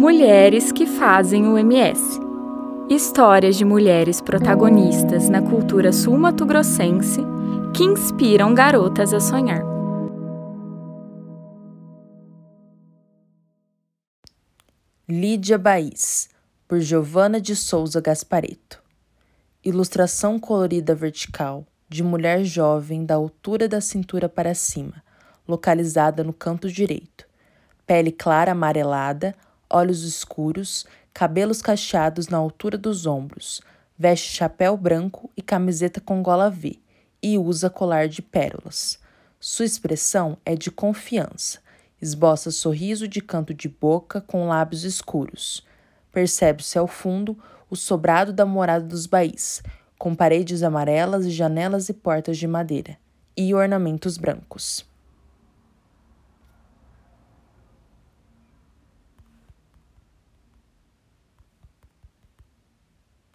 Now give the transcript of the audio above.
Mulheres que fazem o MS. Histórias de mulheres protagonistas na cultura sul-mato-grossense que inspiram garotas a sonhar. Lídia Baís, por Giovana de Souza Gaspareto. Ilustração colorida vertical de mulher jovem da altura da cintura para cima, localizada no canto direito. Pele clara amarelada, olhos escuros, cabelos cacheados na altura dos ombros, veste chapéu branco e camiseta com gola V e usa colar de pérolas. Sua expressão é de confiança. Esboça sorriso de canto de boca com lábios escuros. Percebe-se ao fundo o sobrado da morada dos baís, com paredes amarelas e janelas e portas de madeira, e ornamentos brancos.